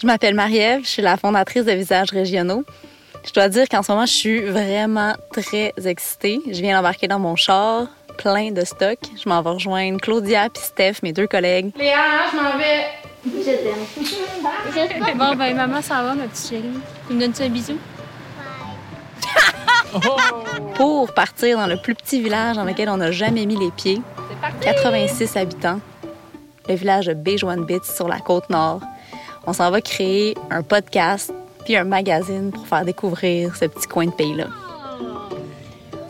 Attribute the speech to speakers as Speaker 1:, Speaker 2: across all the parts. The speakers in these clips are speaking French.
Speaker 1: Je m'appelle Marie-Ève, je suis la fondatrice de Visages régionaux. Je dois dire qu'en ce moment, je suis vraiment très excitée. Je viens d'embarquer dans mon char, plein de stock. Je m'en vais rejoindre Claudia et Steph, mes deux collègues.
Speaker 2: Léa, je m'en vais.
Speaker 3: Je t'aime.
Speaker 4: Bon, ben, maman, ça va, ma petite chérie. Tu me donnes-tu un bisou?
Speaker 1: pour partir dans le plus petit village dans lequel on n'a jamais mis les pieds. 86 habitants. Le village de Béjoine-Bits sur la côte nord. On s'en va créer un podcast puis un magazine pour faire découvrir ce petit coin de pays-là.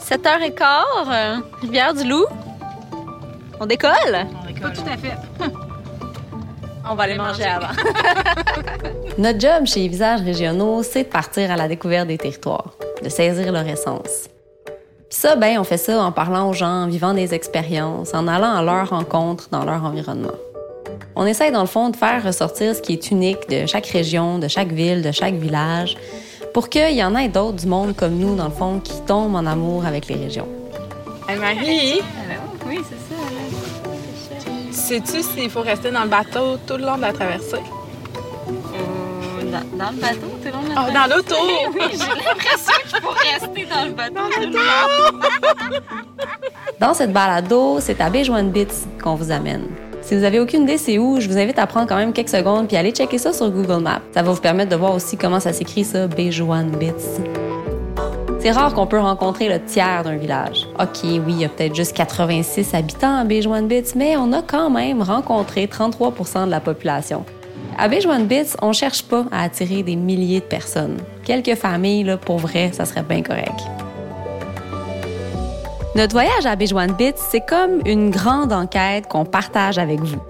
Speaker 1: 7h15, euh, Rivière-du-Loup. On décolle?
Speaker 4: Pas tout à fait.
Speaker 1: On va aller manger avant. Notre job chez Visages régionaux, c'est de partir à la découverte des territoires, de saisir leur essence. Puis ça, ben, on fait ça en parlant aux gens, en vivant des expériences, en allant à leur rencontre dans leur environnement. On essaye, dans le fond, de faire ressortir ce qui est unique de chaque région, de chaque ville, de chaque village, pour qu'il y en ait d'autres du monde comme nous, dans le fond, qui tombent en amour avec les régions.
Speaker 2: Hey, Marie,
Speaker 4: Oui, c'est ça.
Speaker 2: sais-tu s'il faut rester dans le bateau tout le long de la traversée?
Speaker 4: Euh, dans, dans le bateau, tout le long de la
Speaker 2: Oh, dans l'auto!
Speaker 4: Oui, j'ai l'impression qu'il faut rester dans le bateau tout le long.
Speaker 1: Dans cette balado, c'est à Béjoine-Bits qu'on vous amène. Si vous avez aucune idée c'est où, je vous invite à prendre quand même quelques secondes puis aller checker ça sur Google Maps. Ça va vous permettre de voir aussi comment ça s'écrit ça, Béjoine-Bits. C'est rare qu'on peut rencontrer le tiers d'un village. OK, oui, il y a peut-être juste 86 habitants à Béjoine-Bits, mais on a quand même rencontré 33% de la population. À Béjoine-Bits, on cherche pas à attirer des milliers de personnes. Quelques familles, là, pour vrai, ça serait bien correct. Notre voyage à Béjoine-Bits, c'est comme une grande enquête qu'on partage avec vous.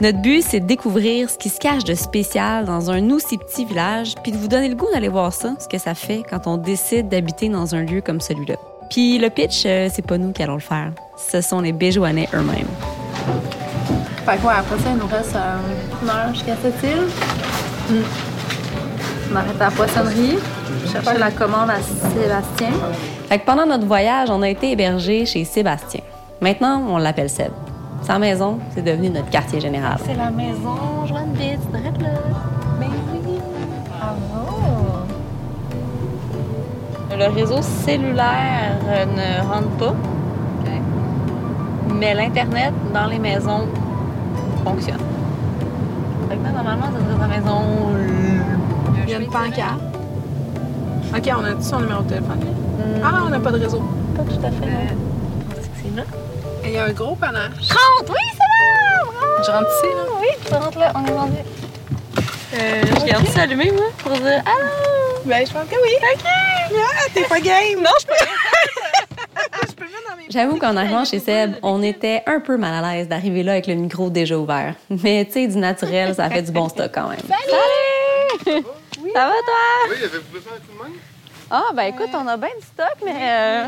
Speaker 1: Notre but, c'est de découvrir ce qui se cache de spécial dans un aussi petit village, puis de vous donner le goût d'aller voir ça, ce que ça fait quand on décide d'habiter dans un lieu comme celui-là. Puis le pitch, euh, c'est pas nous qui allons le faire. Ce sont les Béjoanais eux-mêmes.
Speaker 3: Fait que ouais, après ça, il nous reste euh, une heure jusqu'à cette île. Mm. On arrête à la poissonnerie, chercher la commande à Sébastien.
Speaker 1: Fait que pendant notre voyage, on a été hébergés chez Sébastien. Maintenant, on l'appelle Seb. Sa maison, c'est devenu notre quartier général.
Speaker 3: C'est la maison Joanne Bitts, direct là. Ben oui. Bravo.
Speaker 1: Le réseau cellulaire euh, ne rentre pas, mais l'Internet dans les maisons fonctionne. Fait que là, normalement, ça serait sa maison.
Speaker 2: Il y a une pancarte. OK, on a dit son numéro de téléphone? Ah, on n'a pas de réseau.
Speaker 1: Pas tout à fait. non. C'est là.
Speaker 2: Et il y a un gros panache.
Speaker 1: Rentre! Oui, c'est là!
Speaker 2: Je rentre ici, là.
Speaker 1: Oui, tu rentres là, on est rendu. Euh, je garde ça allumé, moi, pour dire Allô!
Speaker 2: Ben, je pense que oui. OK. Ah, t'es pas game. Non, je peux Je peux mettre dans mes...
Speaker 1: J'avoue qu'en arrivant chez Seb, on était un peu mal à l'aise d'arriver là avec le micro déjà ouvert. Mais tu sais, du naturel, ça fait du bon stock quand même. Salut! Ça va toi?
Speaker 5: Oui, coup de main?
Speaker 1: Ah, ben écoute, on a bien du stock, mais. euh,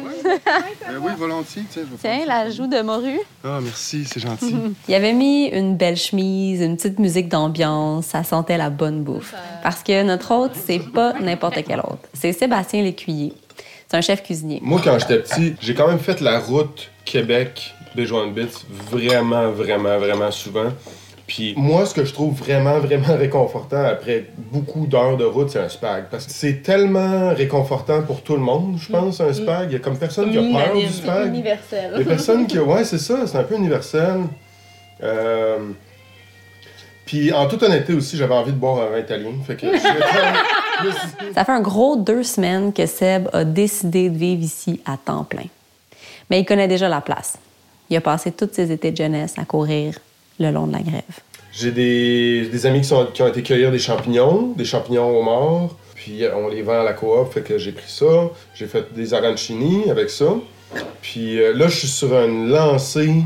Speaker 5: Euh, oui, volontiers. Tiens, je
Speaker 1: Tiens, la joue de morue.
Speaker 5: Ah, merci, c'est gentil.
Speaker 1: Il avait mis une belle chemise, une petite musique d'ambiance, ça sentait la bonne bouffe. Parce que notre hôte, c'est pas n'importe quel hôte. C'est Sébastien Lécuyer. C'est un chef cuisinier.
Speaker 5: Moi, quand j'étais petit, j'ai quand même fait la route Québec Béjoine-Bits vraiment, vraiment, vraiment souvent. Puis moi, ce que je trouve vraiment, vraiment réconfortant après beaucoup d'heures de route, c'est un spag. Parce que c'est tellement réconfortant pour tout le monde, je pense, un spag. Il y a comme personne qui a peur du spag.
Speaker 1: Universel.
Speaker 5: Il y a personne qui. Ouais, c'est ça, c'est un peu universel. Euh, Puis en toute honnêteté aussi, j'avais envie de boire un vin italien. Fait que.
Speaker 1: Ça fait un gros deux semaines que Seb a décidé de vivre ici à temps plein. Mais il connaît déjà la place. Il a passé tous ses étés de jeunesse à courir le long de la grève.
Speaker 5: J'ai des, des amis qui, ont été cueillir des champignons, des champignons au mort. Puis euh, on les vend à la coop, fait que j'ai pris ça. J'ai fait des arancini avec ça. Puis euh, là, je suis sur une lancée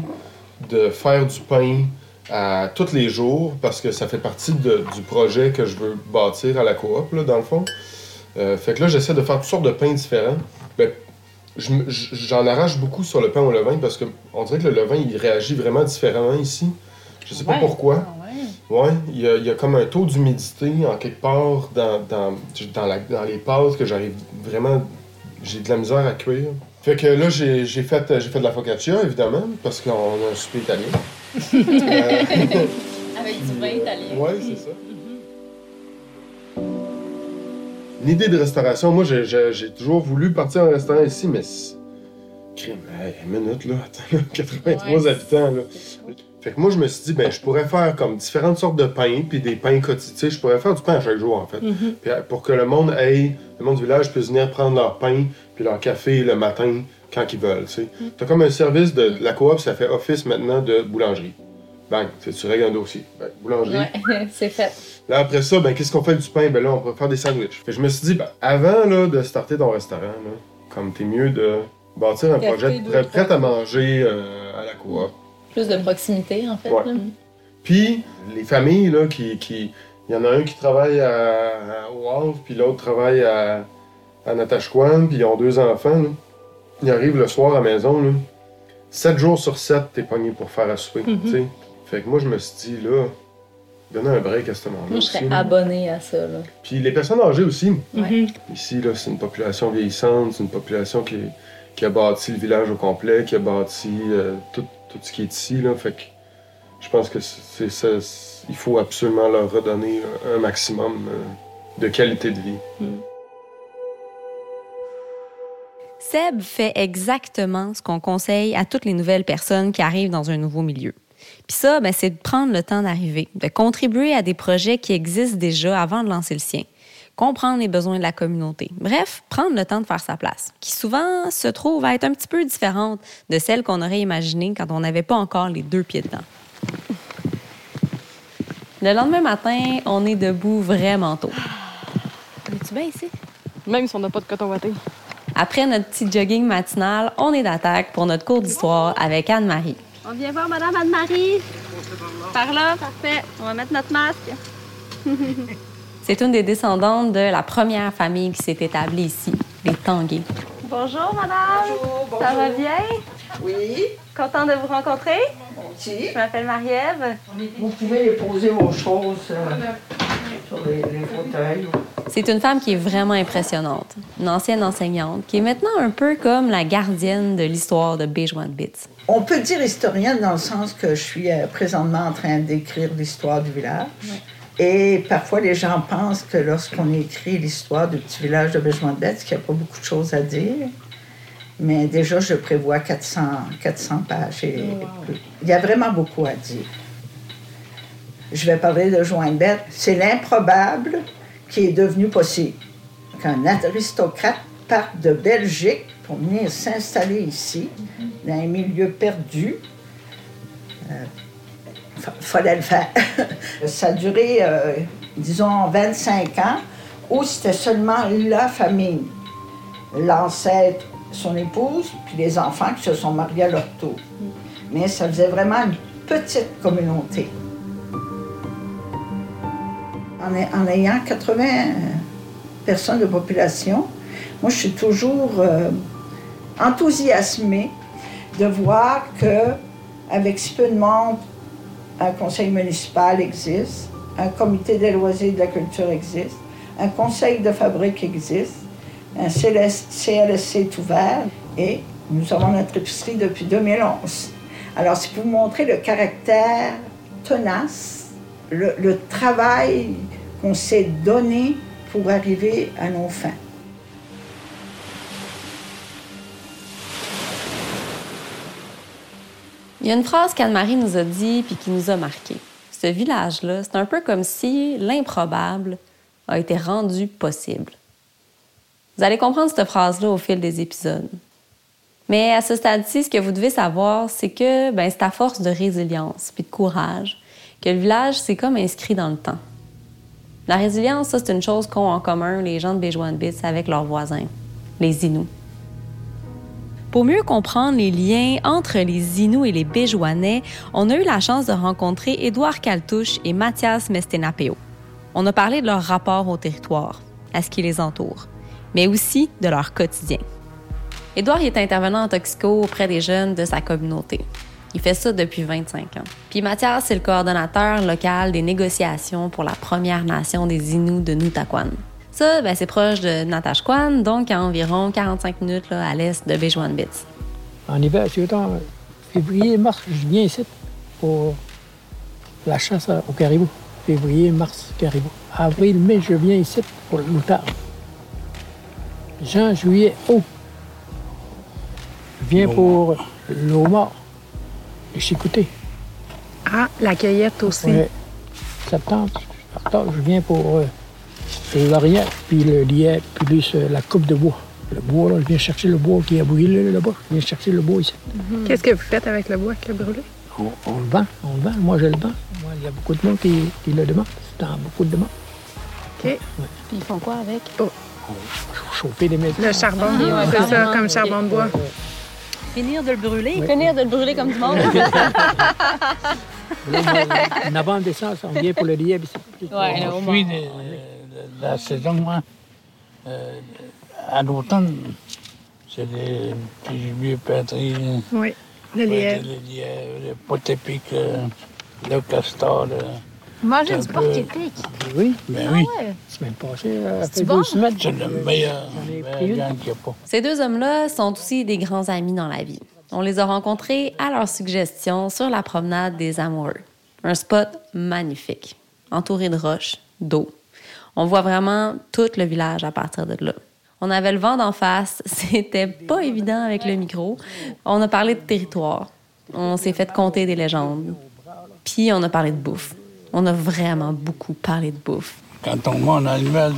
Speaker 5: de faire du pain à tous les jours parce que ça fait partie du projet que je veux bâtir à la coop, là, dans le fond. Euh, fait que là, j'essaie de faire toutes sortes de pains différents. Ben, j'en arrache beaucoup sur le pain au levain parce que on dirait que le levain, il réagit vraiment différemment ici. Je sais pas pourquoi. Ouais, il y, a, il y a comme un taux d'humidité en quelque part dans, dans, dans, la- dans les pâtes que j'arrive vraiment. J'ai de la misère à cuire. Fait que là, j'ai j'ai fait, j'ai fait de la focaccia, évidemment, parce qu'on a un souper italien. Euh,
Speaker 4: Avec du vin italien.
Speaker 5: ouais, c'est ça. une idée de restauration. Moi, j'ai- toujours voulu partir en restaurant ici, mais. Crime, hey, une minute, là. Attends, là, 83
Speaker 4: Ouais.
Speaker 5: habitants, là. Fait que moi, je me suis dit, ben, je pourrais faire comme différentes sortes de pains, puis des pains quotidiens. Je pourrais faire du pain à chaque jour, en fait.
Speaker 2: Mm-hmm.
Speaker 5: Puis, euh, pour que le monde aille, le monde du village puisse venir prendre leur pain, puis leur café le matin, quand ils veulent, tu sais.
Speaker 2: Mm.
Speaker 5: T'as comme un service de la coop, ça fait office maintenant de boulangerie. Bang, tu règles un dossier. Ben, boulangerie.
Speaker 4: Ouais, c'est fait.
Speaker 5: Là, après ça, ben, qu'est-ce qu'on fait du pain? Ben là, on peut faire des sandwichs. Fait que je me suis dit, ben, avant là, de starter ton restaurant, là, comme t'es mieux de bâtir un
Speaker 2: Café,
Speaker 5: projet prêt à manger euh, à la coop.
Speaker 4: Plus de proximité, en fait.
Speaker 5: Ouais. Puis, les familles, là, qui. qui- Il y en a un qui travaille à, à- au Havre, puis l'autre travaille à, à Natashquan, puis ils ont deux enfants. Là. Ils arrivent le soir à la maison. Là. Sept jours sur sept, t'es pogné pour faire à souper.
Speaker 2: Mhm.
Speaker 5: tu sais. Fait que moi, je me suis dit, là, donner un break à ce moment-là.
Speaker 4: Moi, je serais
Speaker 5: là.
Speaker 4: abonnée à ça. Là.
Speaker 5: Puis les personnes âgées aussi.
Speaker 2: Mhm.
Speaker 5: Ici, là, c'est une population vieillissante, c'est une population qui, qui a bâti le village au complet, qui a bâti euh, tout, tout ce qui est ici. Là. Fait que je pense que c'est, ça- il faut absolument leur redonner un maximum euh, de qualité de vie.
Speaker 1: Seb fait exactement ce qu'on conseille à toutes les nouvelles personnes qui arrivent dans un nouveau milieu. Puis ça, ben, c'est de prendre le temps d'arriver, de contribuer à des projets qui existent déjà avant de lancer le sien, comprendre les besoins de la communauté. Bref, prendre le temps de faire sa place, qui souvent se trouve à être un petit peu différente de celle qu'on aurait imaginée quand on n'avait pas encore les deux pieds dedans. Le lendemain matin, on est debout vraiment tôt.
Speaker 4: Es-tu bien ici?
Speaker 2: Même si on n'a pas de coton watté.
Speaker 1: Après notre petit jogging matinal, on est d'attaque pour notre cours d'histoire avec Anne-Marie.
Speaker 3: On vient voir Madame Anne-Marie. Par là, parfait. On va mettre notre masque.
Speaker 1: C'est une des descendantes de la première famille qui s'est établie ici, les Tanguay.
Speaker 3: Bonjour, Madame. Ça va bien?
Speaker 6: Oui,
Speaker 3: Contente de vous rencontrer? Je m'appelle Marie-Ève.
Speaker 6: Vous pouvez poser vos choses euh, sur les, les fauteuils.
Speaker 1: C'est une femme qui est vraiment impressionnante, une ancienne enseignante, qui est maintenant un peu comme la gardienne de l'histoire de Béjoin Bits.
Speaker 6: On peut dire historienne dans le sens que je suis euh, présentement en train d'écrire l'histoire du village. Et parfois, les gens pensent que lorsqu'on écrit l'histoire du petit village de Béjoin-de-Bête, qu'il n'y a pas beaucoup de choses à dire. Mais déjà, je prévois 400, 400 pages. Et Il y a vraiment beaucoup à dire. Je vais parler de Joinbette. C'est l'improbable qui est devenu possible. Qu'un aristocrate parte de Belgique pour venir s'installer ici, dans un milieu perdu. Euh, fallait le faire. Ça a duré, euh, disons, 25 ans, où c'était seulement la famille. L'ancêtre, son épouse, puis les enfants qui se sont mariés à leur tour. Mais ça faisait vraiment une petite communauté. En ayant 80 personnes de population, moi, je suis toujours euh, enthousiasmée de voir que avec si peu de monde, un conseil municipal existe, un comité des loisirs de la culture existe, un conseil de fabrique existe, un CLS CLSC est ouvert et nous avons notre épicerie depuis 2011. Alors, c'est pour montrer le caractère tenace, le travail qu'on s'est donné pour arriver à nos fins.
Speaker 1: Il y a une phrase qu'Anne-Marie nous a dit puis qui nous a marqué. Ce village-là, c'est un peu comme si l'improbable a été rendu possible. Vous allez comprendre cette phrase-là au fil des épisodes. Mais à ce stade-ci, ce que vous devez savoir, c'est que ben, c'est à force de résilience puis de courage que le village s'est comme inscrit dans le temps. La résilience, ça, c'est une chose qu'ont en commun les gens de Béjoin-de-Bits avec leurs voisins, les Inuits. Pour mieux comprendre les liens entre les Inuits et les Béjoanais, on a eu la chance de rencontrer Édouard Caltouche et Mathias Mestenapeo. On a parlé de leur rapport au territoire, à ce qui les entoure, mais aussi de leur quotidien. Édouard est intervenant en toxico auprès des jeunes de sa communauté. Il fait ça depuis 25 ans. Puis Mathias, c'est le coordonnateur local des négociations pour la Première Nation des Inuits de Nutaquan. Ça, ben, c'est proche de Natashquan, donc à environ 45 minutes là, à l'est de Béjoin-Bits.
Speaker 7: En hiver, c'est autant février, mars, je viens ici pour la chasse au caribou. Février, mars, caribou. Avril, mai, je viin ici pour le loutard. juin, juillet, août. Je viens pour le homard, les chicoutés.
Speaker 2: Ah, la cueillette aussi.
Speaker 7: Ouais. Septembre, octobre, je viens pour euh, le laurier, puis le lièvre, puis plus la coupe de bois. Le bois, là, je viens chercher le bois qui a brûlé là-bas. Je viens chercher le bois ici.
Speaker 2: Qu'est-ce que vous faites avec le bois qui a brûlé?
Speaker 7: On, on le vend, on le vend. Moi, je le vends. Moi, il y a beaucoup de monde qui, qui le demande. C'est dans beaucoup de demandes.
Speaker 2: OK.
Speaker 1: Puis ils font quoi avec?
Speaker 7: Chauffer des métaux.
Speaker 2: Le charbon,
Speaker 1: Ah,
Speaker 2: c'est
Speaker 1: ouais,
Speaker 2: ça,
Speaker 1: ok.
Speaker 2: comme charbon de bois.
Speaker 1: Finir de le brûler. Finir de le brûler comme du monde.
Speaker 7: Là, moi, novembre, décembre, on vient pour le lièvre ici.
Speaker 1: Ouais,
Speaker 8: On suit la saison, moi. Euh, à l'automne, c'est les petits gibiers pétris,
Speaker 2: Oui, le
Speaker 8: le
Speaker 2: lièvre.
Speaker 8: lièvre, le pot épic, euh, le castor. le-
Speaker 3: Manger
Speaker 8: Un
Speaker 3: du
Speaker 8: peu-
Speaker 3: porc épic.
Speaker 7: Oui,
Speaker 8: Ben oui,
Speaker 3: Ouais.
Speaker 7: semaine passée, euh, fait
Speaker 3: bon?
Speaker 7: deux semaines.
Speaker 8: c'est le meilleur, qu'il n'y a pas.
Speaker 1: Ces deux hommes-là sont aussi des grands amis dans la vie. On les a rencontrés à leur suggestion sur la promenade des Amoureux. Un spot magnifique, entouré de roches, d'eau. On voit vraiment tout le village à partir de là. On avait le vent d'en face, c'était pas évident avec le micro. On a parlé de territoire, on s'est fait compter des légendes, puis on a parlé de bouffe. On a vraiment beaucoup parlé de bouffe.
Speaker 8: Quand on mange un animal,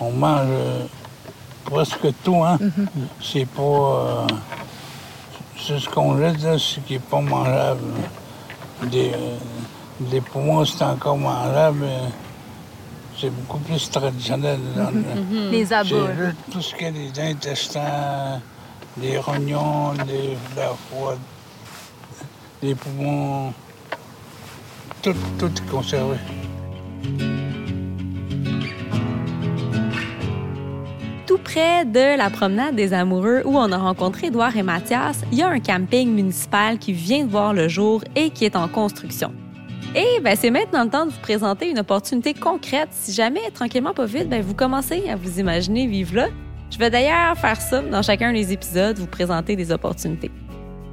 Speaker 8: on mange euh, presque tout, hein. C'est pas... euh, c'est ce qu'on laisse, là, ce qui n'est pas mangeable. Des, euh, des poumons, c'est encore mangeable, c'est beaucoup plus traditionnel. là.
Speaker 3: Les
Speaker 8: C'est
Speaker 3: abats.
Speaker 8: juste tout ce qui est des intestins, des rognons, des la foie, des poumons, tout, tout est conservé.
Speaker 1: Tout près de la promenade des amoureux où on a rencontré Édouard et Mathias, il y a un camping municipal qui vient de voir le jour et qui est en construction. Et ben, c'est maintenant le temps de vous présenter une opportunité concrète. Si jamais, tranquillement, pas vite, ben, vous commencez à vous imaginer vivre là. Je vais d'ailleurs faire ça dans chacun des épisodes, vous présenter des opportunités.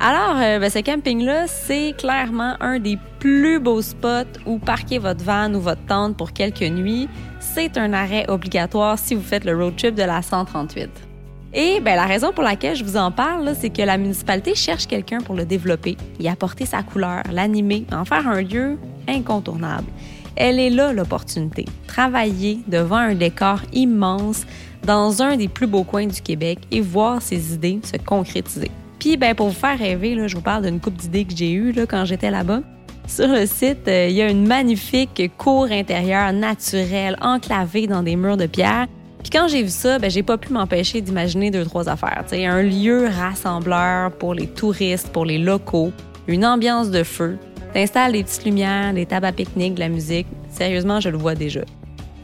Speaker 1: Alors, euh, ben, ce camping-là, c'est clairement un des plus beaux spots où parquer votre van ou votre tente pour quelques nuits. C'est un arrêt obligatoire si vous faites le road trip de la 138. Et ben, la raison pour laquelle je vous en parle, c'est que la municipalité cherche quelqu'un pour le développer, y apporter sa couleur, l'animer, en faire un lieu incontournable. Elle est là l'opportunité. Travailler devant un décor immense dans un des plus beaux coins du Québec et voir ses idées se concrétiser. Puis, ben, pour vous faire rêver, là, je vous parle d'une coupe d'idées que j'ai eues là, quand j'étais là-bas. Sur le site, euh, il y a une magnifique cour intérieure naturelle, enclavée dans des murs de pierre. Puis quand j'ai vu ça, ben, j'ai pas pu m'empêcher d'imaginer deux, trois affaires. T'sais, un lieu rassembleur pour les touristes, pour les locaux, une ambiance de feu. T'installes des petites lumières, des tables à pique-nique, de la musique. Sérieusement, je le vois déjà.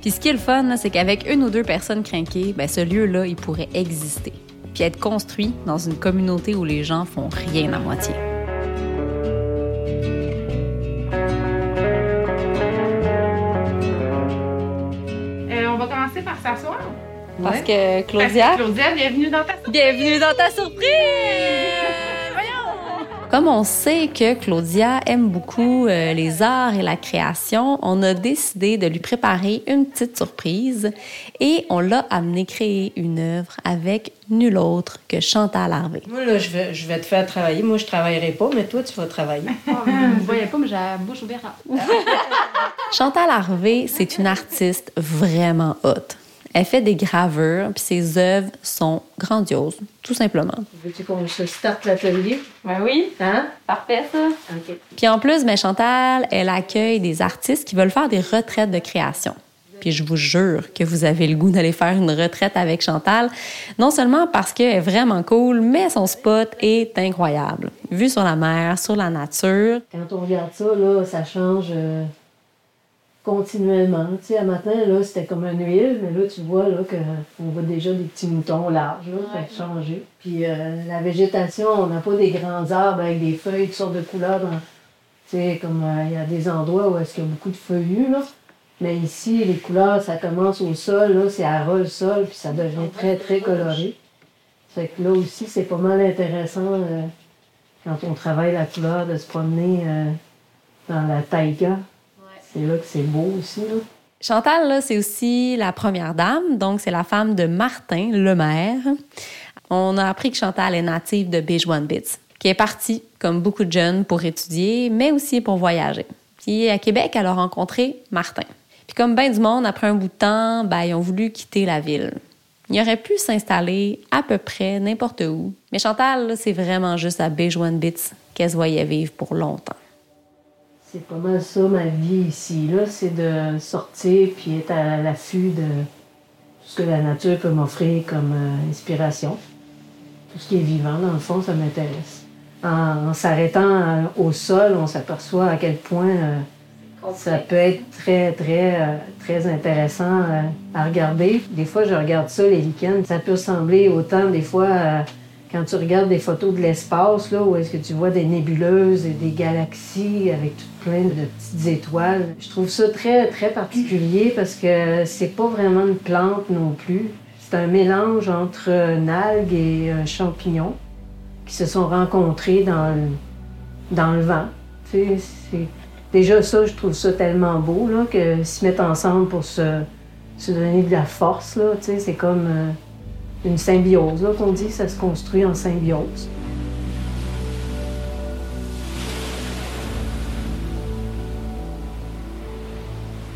Speaker 1: Puis ce qui est le fun, c'est qu'avec une ou deux personnes craquées, ben, ce lieu-là, il pourrait exister. Puis être construit dans une communauté où les gens font rien à moitié.
Speaker 2: Commencer par s'asseoir.
Speaker 1: Parce que
Speaker 2: Parce
Speaker 1: Claudia,
Speaker 2: que Claudia, bienvenue dans ta
Speaker 1: bienvenue dans ta surprise! Comme on sait que Claudia aime beaucoup euh, les arts et la création, on a décidé de lui préparer une petite surprise et on l'a amené créer une œuvre avec nul autre que Chantal Harvey.
Speaker 9: Moi, là, je vais, je vais te faire travailler. Moi, je travaillerai pas, mais toi, tu vas travailler.
Speaker 3: Vous voyez pas, mais j'ai la bouche ouverte.
Speaker 1: Chantal Harvey, c'est une artiste vraiment haute. Elle fait des gravures, puis ses œuvres sont grandioses, tout simplement.
Speaker 9: Veux-tu qu'on se starte l'atelier?
Speaker 1: Ben oui,
Speaker 9: Hein?
Speaker 1: parfait ça.
Speaker 9: OK.
Speaker 1: Puis en plus, ben Chantal, elle accueille des artistes qui veulent faire des retraites de création. Puis je vous jure que vous avez le goût d'aller faire une retraite avec Chantal, non seulement parce qu'elle est vraiment cool, mais son spot est incroyable. Vue sur la mer, sur la nature.
Speaker 9: Quand on regarde ça, là, ça change euh, continuellement. Tu sais, à matin, là, c'était comme une huile, mais là, tu vois là, qu'on voit déjà des petits moutons larges, là, ça a changé. Puis euh, la végétation, on n'a pas des grands arbres avec des feuilles, toutes sortes de couleurs. Dans, tu sais, comme euh, il y a des endroits où est-ce qu'il y a beaucoup de feuillus, là. Mais ici, les couleurs, ça commence au sol, là, c'est à ras le sol, puis ça devient très, très coloré. Fait que là aussi, c'est pas mal intéressant euh, quand on travaille la couleur de se promener euh, dans la taïga. C'est là que c'est beau aussi. Là.
Speaker 1: Chantal, c'est aussi la première dame, donc c'est la femme de Martin, le maire. On a appris que Chantal est native de Bits, qui est partie, comme beaucoup de jeunes, pour étudier, mais aussi pour voyager. Puis à Québec, elle a rencontré Martin. Puis comme bien du monde, après un bout de temps, ben, ils ont voulu quitter la ville. Il aurait pu s'installer à peu près n'importe où. Mais Chantal, c'est vraiment juste à Bits qu'elle se voyait vivre pour longtemps.
Speaker 9: C'est pas mal ça ma vie ici. Là, c'est de sortir puis être à l'affût de tout ce que la nature peut m'offrir comme euh, inspiration. Tout ce qui est vivant, dans le fond, ça m'intéresse. En, s'arrêtant euh, au sol, on s'aperçoit à quel point euh, ça peut être très, très, très intéressant à regarder. Des fois, je regarde ça les week-ends. Ça peut sembler autant, des fois, quand tu regardes des photos de l'espace, là, où est-ce que tu vois des nébuleuses et des galaxies avec tout plein de petites étoiles, je trouve ça très, très particulier parce que c'est pas vraiment une plante non plus. C'est un mélange entre une algue et un champignon qui se sont rencontrés dans le, dans le vent. Déjà, ça, je trouve ça tellement beau là, que se mettre ensemble pour se, donner de la force, c'est comme. Euh, une symbiose. Là, qu'on dit ça se construit en symbiose.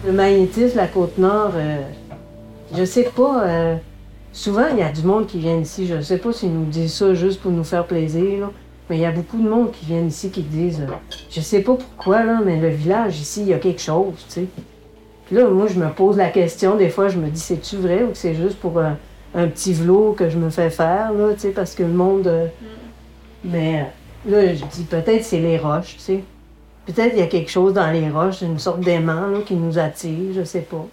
Speaker 9: Le magnétisme, la Côte-Nord, euh, je sais pas. Euh, souvent, il y a du monde qui vient ici. Je sais pas s'ils nous disent ça juste pour nous faire plaisir, mais il y a beaucoup de monde qui viennent ici qui disent euh, Je sais pas pourquoi, là, mais le village ici, il y a quelque chose, tu sais. Puis là, moi, je me pose la question, des fois, je me dis C'est-tu vrai ou c'est juste pour un petit vlot que je me fais faire, là, tu sais, parce que le monde. Euh, mm. Mais là, je dis peut-être c'est les roches, tu sais. Peut-être il y a quelque chose dans les roches, une sorte d'aimant là, qui nous attire, je sais pas.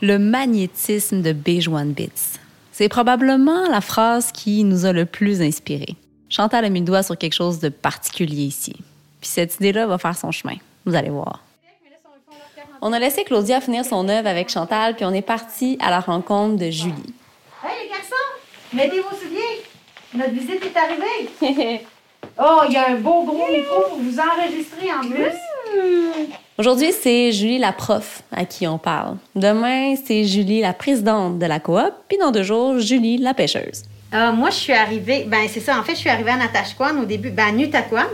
Speaker 1: Le magnétisme de Bejuan Bits. C'est probablement la phrase qui nous a le plus inspiré. Chantal a mis le doigt sur quelque chose de particulier ici. Puis cette idée-là va faire son chemin. Vous allez voir. On a laissé Claudia finir son œuvre avec Chantal, puis on est parti à la rencontre de Julie.
Speaker 10: Hey les garçons, mettez vos souliers. Notre visite est arrivée. oh, il y a un beau gros micro pour vous enregistrer en plus.
Speaker 1: Aujourd'hui, c'est Julie la prof à qui on parle. Demain, c'est Julie la présidente de la coop, puis dans deux jours, Julie la pêcheuse.
Speaker 10: Euh, moi, je suis arrivée, ben c'est ça, en fait, je suis arrivée à Natashquan au début, ben à Nutaquan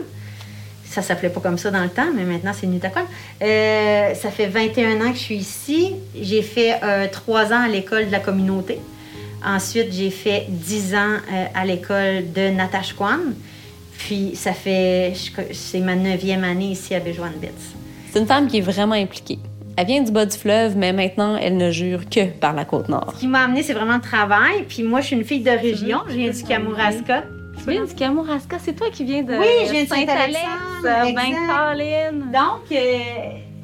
Speaker 10: ça s'appelait pas comme ça dans le temps, mais maintenant c'est Nutaquan. Euh, ça fait 21 ans que je suis ici. J'ai fait euh, trois ans à l'école de la communauté. Ensuite, j'ai fait 10 ans euh, à l'école de Natashquan. Puis ça fait, c'est ma neuvième année ici à Bits.
Speaker 1: C'est une femme qui est vraiment impliquée. Elle vient du bas du fleuve, mais maintenant, elle ne jure que par la côte nord.
Speaker 10: Ce qui m'a amené, c'est vraiment le travail. Puis moi, je suis une fille de région. Je viens du Kamouraska.
Speaker 1: Viens du Kamouraska, c'est toi qui viens de
Speaker 10: Oui, de Saint-Alex,
Speaker 1: ben
Speaker 10: Donc, euh,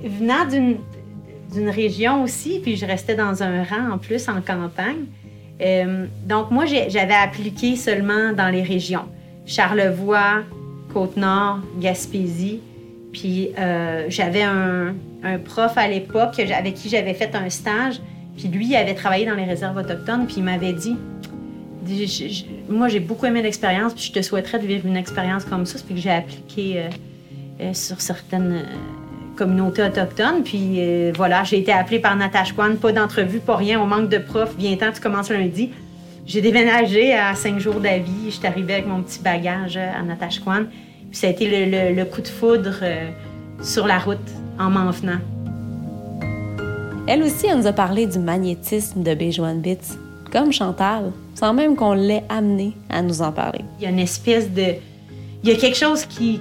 Speaker 10: venant d'une région aussi, puis je restais dans un rang en plus en campagne. Euh, donc, moi, j'avais appliqué seulement dans les régions. Charlevoix, Côte-Nord, Gaspésie. Puis euh, j'avais un, un, prof à l'époque avec qui j'avais fait un stage. Puis lui, il avait travaillé dans les réserves autochtones. Puis il m'avait dit moi, j'ai beaucoup aimé l'expérience, puis je te souhaiterais de vivre une expérience comme ça. C'est que j'ai appliqué euh, euh, sur certaines euh, communautés autochtones. Puis voilà, j'ai été appelée par Natasha Kwan, pas d'entrevue, pas rien, au manque de profs. Viens-t'en, tu commences lundi. J'ai déménagé à cinq jours d'avis. J'étais arrivée avec mon petit bagage à Natasha Kwan. Puis ça a été le, coup de foudre sur la route, en m'en venant.
Speaker 1: Elle aussi, elle nous a parlé du magnétisme de Bejuan Bits comme Chantal, sans même qu'on l'ait amené à nous en parler.
Speaker 10: Il y a une espèce de... Il y a quelque chose qui,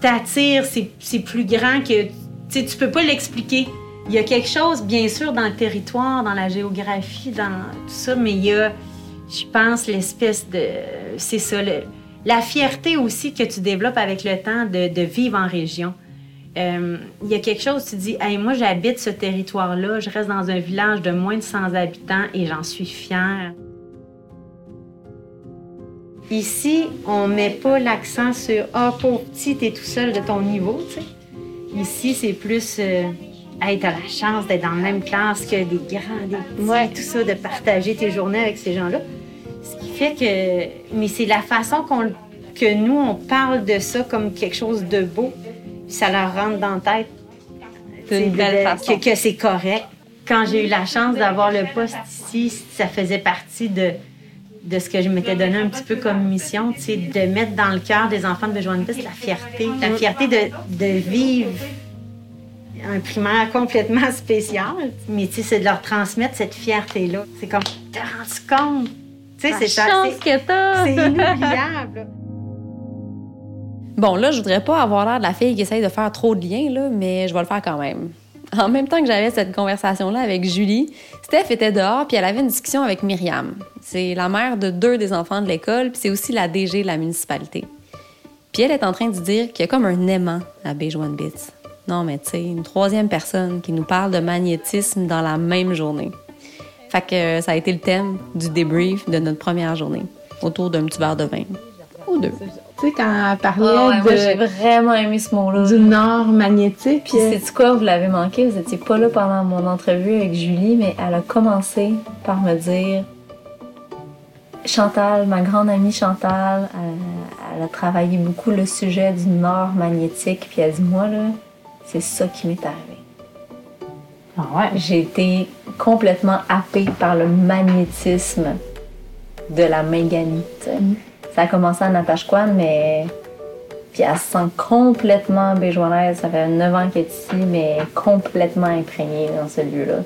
Speaker 10: t'attire, c'est plus grand que... Tu tu peux pas l'expliquer. Il y a quelque chose, bien sûr, dans le territoire, dans la géographie, dans tout ça, mais il y a, je pense, l'espèce de... C'est ça, la fierté aussi que tu développes avec le temps de vivre en région. Euh, il y a quelque chose, tu dis, hey, moi j'habite ce territoire-là, je reste dans un village de moins de 100 habitants et j'en suis fière. Ici, on met pas l'accent sur Ah, oh, pauvre petit, t'es tout seul de ton niveau. sais. Ici, c'est plus euh, Hey, t'as la chance d'être dans la même classe que des grands, des petits, tout ça, de partager tes journées avec ces gens-là. Ce qui fait que. Mais c'est la façon qu'on, que nous, on parle de ça comme quelque chose de beau ça leur rentre dans la tête
Speaker 1: C'est une
Speaker 10: de-
Speaker 1: belle
Speaker 10: de-
Speaker 1: façon.
Speaker 10: que, que c'est correct. Quand j'ai eu la chance d'avoir le poste ici, ça faisait partie de, de ce que je m'étais donné un petit peu comme mission, de mettre dans le cœur des enfants de Bejoine-Piste la fierté, la fierté de, de vivre un primaire complètement spécial, mais tu sais, c'est de leur transmettre cette fierté-là. C'est comme, t'as rendu compte? Tu sais, c'est
Speaker 1: chance que t'as!
Speaker 10: c'est inoubliable.
Speaker 1: Bon, là, je voudrais pas avoir l'air de la fille qui essaye de faire trop de liens, là, mais je vais le faire quand même. En même temps que j'avais cette conversation-là avec Julie, Steph était dehors puis elle avait une discussion avec Myriam. C'est la mère de deux des enfants de l'école puis c'est aussi la DG de la municipalité. Puis elle est en train de dire qu'il y a comme un aimant à Beige One Bits. Non, mais tu sais, une troisième personne qui nous parle de magnétisme dans la même journée. Fait que euh, ça a été le thème du débrief de notre première journée, autour d'un petit de vin. Ou deux.
Speaker 2: Tu sais, quand elle parlait
Speaker 1: ouais, moi, j'ai
Speaker 2: de,
Speaker 1: vraiment aimé ce mot-là.
Speaker 2: du nord magnétique,
Speaker 1: Puis c'est quoi, vous l'avez manqué, vous étiez pas là pendant mon entrevue avec Julie, mais elle a commencé par me dire Chantal, ma grande amie Chantal, elle, elle a travaillé beaucoup le sujet du nord magnétique, puis elle dit moi là, c'est ça qui m'est arrivé.
Speaker 2: Ah ouais?
Speaker 1: J'ai été complètement happée par le magnétisme de la sais. Ça a commencé à Natashquan, mais. Puis elle se sent complètement béjoanaise. Ça fait 9 ans qu'elle est ici, mais complètement imprégnée dans ce lieu-là.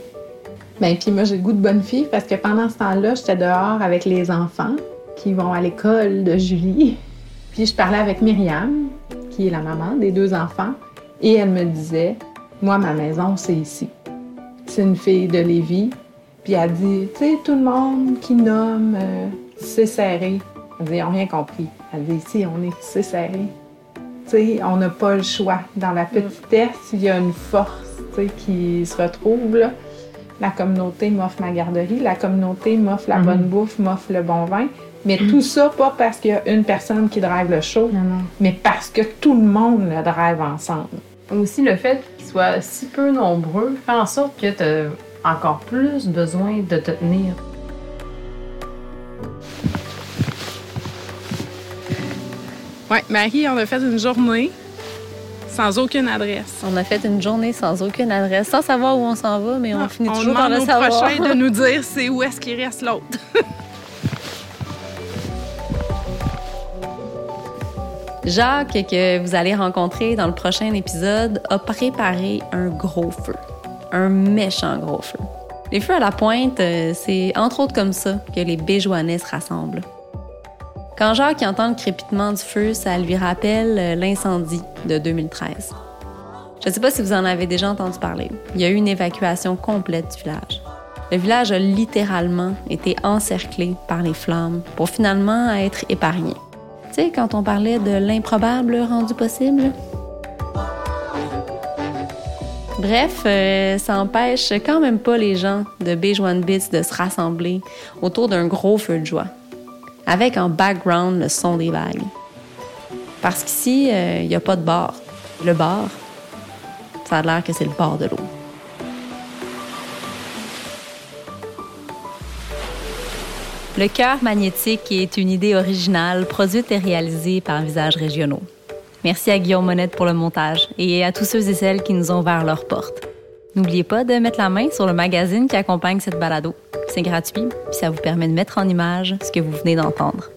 Speaker 2: Ben, puis moi, j'ai le goût de bonne fille parce que pendant ce temps-là, j'étais dehors avec les enfants qui vont à l'école de Julie. Puis je parlais avec Myriam, qui est la maman des deux enfants, et elle me disait Moi, ma maison, c'est ici. C'est une fille de Lévis. Puis elle dit Tu sais, tout le monde qui nomme, euh, c'est serré. Ils n'ont rien compris. Elle dit Ici, on est c'est serré. Tu sais, on n'a pas le choix. Dans la petitesse, il y a une force tu sais, qui se retrouve. Là. La communauté m'offre ma garderie, la communauté m'offre la bonne bouffe, m'offre le bon vin. Mais tout ça, pas parce qu'il y a une personne qui drive le show, mais parce que tout le monde le drive ensemble.
Speaker 11: Aussi, le fait qu'ils soient si peu nombreux fait en sorte que tu as encore plus besoin de te tenir.
Speaker 2: Oui, Marie, on a fait une journée sans aucune adresse.
Speaker 1: On a fait une journée sans aucune adresse, sans savoir où on s'en va, mais on finit
Speaker 2: on
Speaker 1: toujours par le
Speaker 2: au
Speaker 1: savoir.
Speaker 2: prochain de nous dire c'est où est-ce qu'il reste l'autre.
Speaker 1: Jacques, que vous allez rencontrer dans le prochain épisode, a préparé un gros feu. Un méchant gros feu. Les feux à la pointe, euh, c'est entre autres comme ça que les Béjoanais se rassemblent. Quand Jacques entend le crépitement du feu, ça lui rappelle euh, l'incendie de 2013. Je ne sais pas si vous en avez déjà entendu parler. Il y a eu une évacuation complète du village. Le village a littéralement été encerclé par les flammes pour finalement être épargné. Tu sais, quand on parlait de l'improbable rendu possible? Bref, euh, ça empêche quand même pas les gens de Beige One Bits de se rassembler autour d'un gros feu de joie, avec en background le son des vagues. Parce qu'ici, euh, il n'y a pas de bar. Le bar, ça a l'air que c'est le bord de l'eau. Le cœur magnétique est une idée originale produite et réalisée par Visages Régionaux. Merci à Guillaume Monette pour le montage et à tous ceux et celles qui nous ont ouvert leurs portes. N'oubliez pas de mettre la main sur le magazine qui accompagne cette balado. C'est gratuit, puis ça vous permet de mettre en image ce que vous venez d'entendre.